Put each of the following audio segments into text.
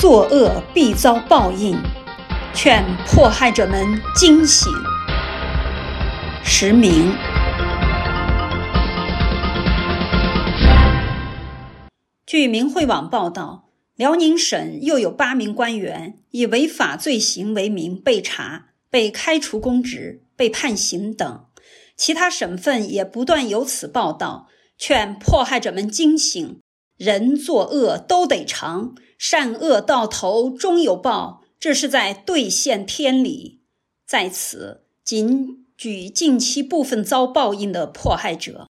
作恶必遭报应，劝迫害者们惊醒。实名。据明慧网报道，辽宁省又有八名官员以违法罪行为名被查、被开除公职、被判刑等。其他省份也不断有此报道，劝迫害者们惊醒。人作恶都得偿，善恶到头终有报，这是在兑现天理。在此，仅举近期部分遭报应的迫害者：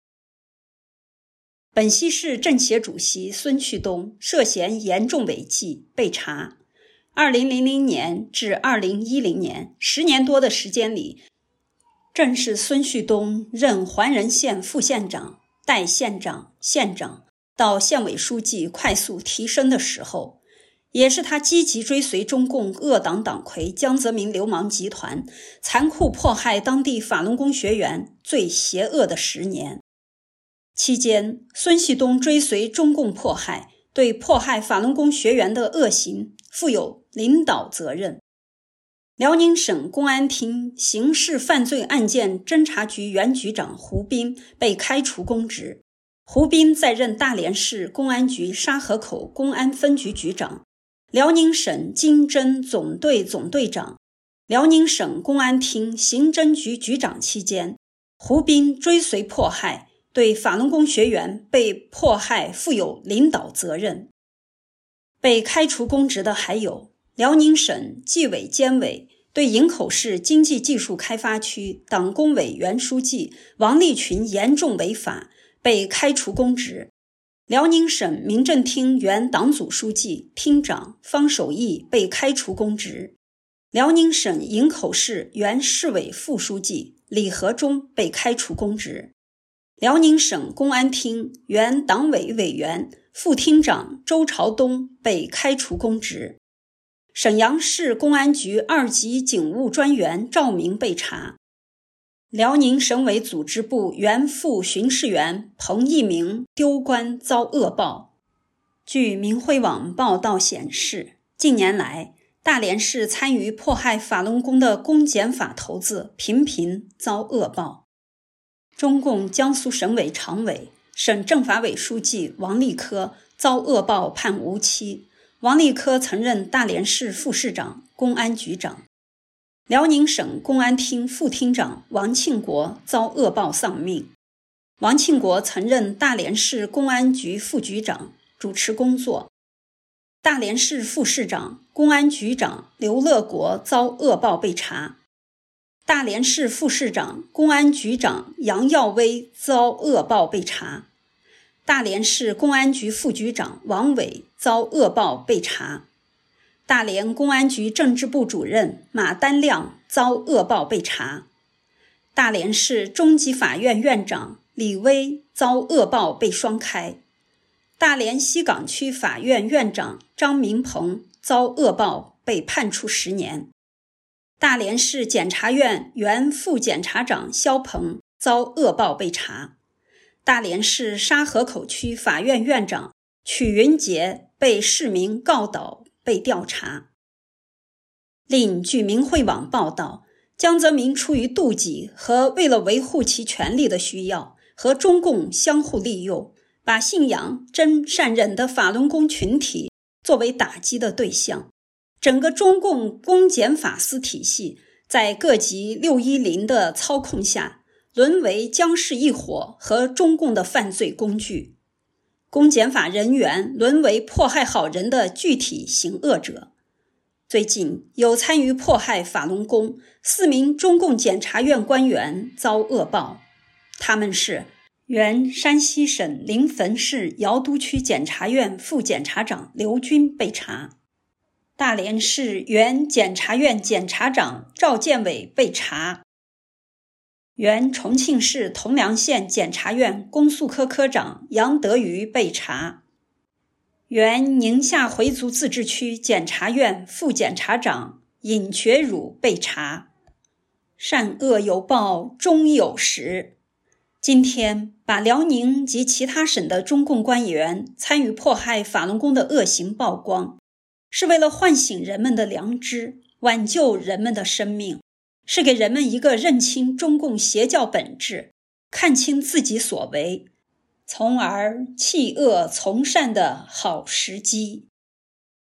本溪市政协主席孙旭东涉嫌严重违纪被查。二零零零年至二零一零年十年多的时间里，正是孙旭东任桓仁县副县长、代县长、县长。到县委书记快速提升的时候，也是他积极追随中共恶党党魁江泽民流氓集团残酷迫害当地法轮功学员最邪恶的十年。期间，孙旭东追随中共迫害，对迫害法轮功学员的恶行负有领导责任。辽宁省公安厅刑事犯罪案件侦查局原局长胡斌被开除公职。胡斌在任大连市公安局沙河口公安分局局长、辽宁省经侦总队总队长、辽宁省公安厅刑侦局局长期间，胡斌追随迫害，对法轮功学员被迫害负有领导责任。被开除公职的还有辽宁省纪委监委对营口市经济技术开发区党工委原书记王立群严重违法。被开除公职，辽宁省民政厅原党组书记、厅长方守义被开除公职，辽宁省营口市原市委副书记李和忠被开除公职，辽宁省公安厅原党委委员、副厅长周朝东被开除公职，沈阳市公安局二级警务专员赵明被查。辽宁省委组织部原副巡视员彭一鸣丢官遭恶报。据明慧网报道显示，近年来，大连市参与迫害法轮功的公检法头子频频遭恶报。中共江苏省委常委、省政法委书记王立科遭恶报判无期。王立科曾任大连市副市长、公安局长。辽宁省公安厅副厅长王庆国遭恶报丧命。王庆国曾任大连市公安局副局长，主持工作。大连市副市长、公安局长刘乐国遭恶报被查。大连市副市长、公安局长杨耀威遭恶报被查。大连市公安局副局长王伟遭恶报被查。大连公安局政治部主任马丹亮遭恶报被查，大连市中级法院院长李威遭恶报被双开，大连西岗区法院院长张明鹏遭恶报被判处十年，大连市检察院原副检察长肖鹏遭恶报被查，大连市沙河口区法院院长曲云杰被市民告倒。被调查。另据明慧网报道，江泽民出于妒忌和为了维护其权力的需要，和中共相互利用，把信仰真善忍的法轮功群体作为打击的对象。整个中共公检法司体系在各级六一零的操控下，沦为江氏一伙和中共的犯罪工具。公检法人员沦为迫害好人的具体行恶者。最近有参与迫害法轮功四名中共检察院官员遭恶报，他们是原山西省临汾市尧都区检察院副检察长刘军被查，大连市原检察院检察长赵建伟被查。原重庆市铜梁县检察院公诉科科长杨德瑜被查，原宁夏回族自治区检察院副检察长尹觉儒被查。善恶有报，终有时。今天把辽宁及其他省的中共官员参与迫害法轮功的恶行曝光，是为了唤醒人们的良知，挽救人们的生命，是给人们一个认清中共邪教本质、看清自己所为，从而弃恶从善的好时机。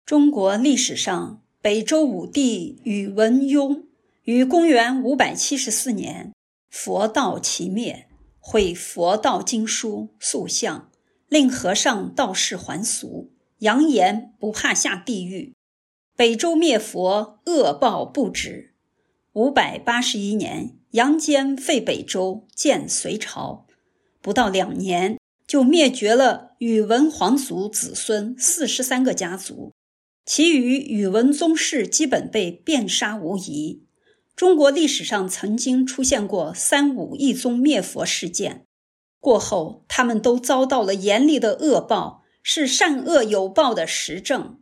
中国历史上，北周武帝宇文邕于公元五百七十四年，佛道齐灭，毁佛道经书塑像，令和尚道士还俗，扬言不怕下地狱。北周灭佛，恶报不止。五百八十一年，杨坚废北周，建隋朝，不到两年就灭绝了宇文皇族子孙四十三个家族。其余宇文宗室基本被遍杀无疑。中国历史上曾经出现过三武一宗灭佛事件，过后他们都遭到了严厉的恶报，是善恶有报的实证。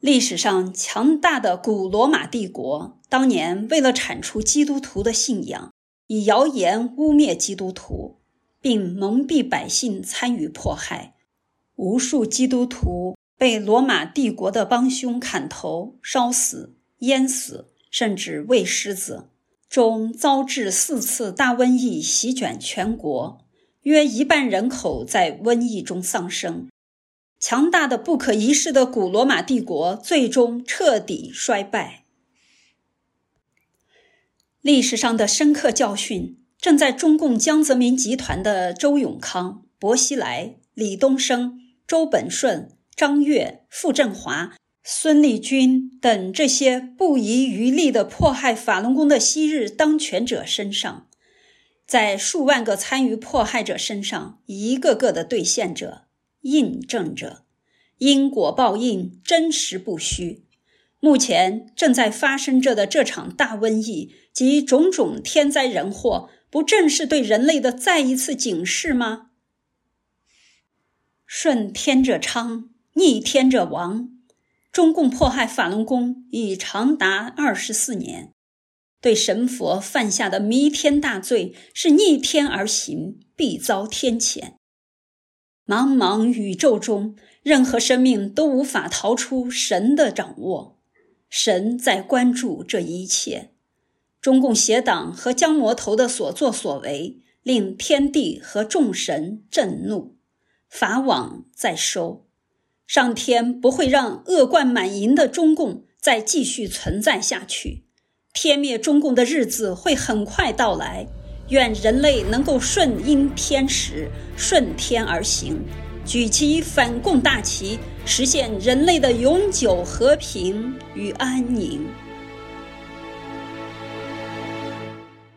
历史上强大的古罗马帝国，当年为了铲除基督徒的信仰，以谣言污蔑基督徒，并蒙蔽百姓参与迫害。无数基督徒被罗马帝国的帮凶砍头、烧死、淹死，甚至喂狮子，中遭致四次大瘟疫席卷全国，约一半人口在瘟疫中丧生。强大的、不可一世的古罗马帝国最终彻底衰败。历史上的深刻教训，正在中共江泽民集团的周永康、薄熙来、李东生。周本顺、张悦、傅政华、孙立军等这些不遗余力的迫害法轮功的昔日当权者身上，在数万个参与迫害者身上，一个个的兑现着、印证着，因果报应真实不虚。目前正在发生着的这场大瘟疫及种种天灾人祸，不正是对人类的再一次警示吗？顺天者昌，逆天者亡。中共迫害法轮功已长达二十四年，对神佛犯下的弥天大罪是逆天而行，必遭天谴。茫茫宇宙中，任何生命都无法逃出神的掌握，神在关注这一切。中共邪党和江魔头的所作所为，令天地和众神震怒。法网在收，上天不会让恶贯满盈的中共再继续存在下去。天灭中共的日子会很快到来。愿人类能够顺应天时，顺天而行，举起反共大旗，实现人类的永久和平与安宁。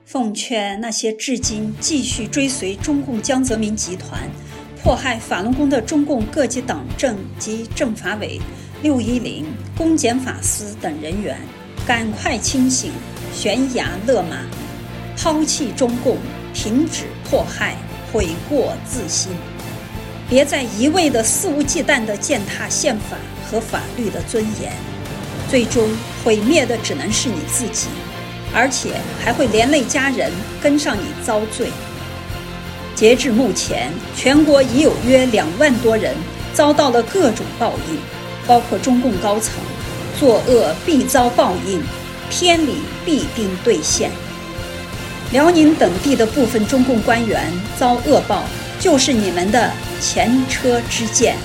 奉劝那些至今继续追随中共江泽民集团。迫害法轮功的中共各级党政及政法委、六一零、公检法司等人员，赶快清醒，悬崖勒马，抛弃中共，停止迫害，悔过自新，别再一味的肆无忌惮地践踏宪法和法律的尊严，最终毁灭的只能是你自己，而且还会连累家人跟上你遭罪。截至目前，全国已有约两万多人遭到了各种报应，包括中共高层，作恶必遭报应，天理必定兑现。辽宁等地的部分中共官员遭恶报，就是你们的前车之鉴。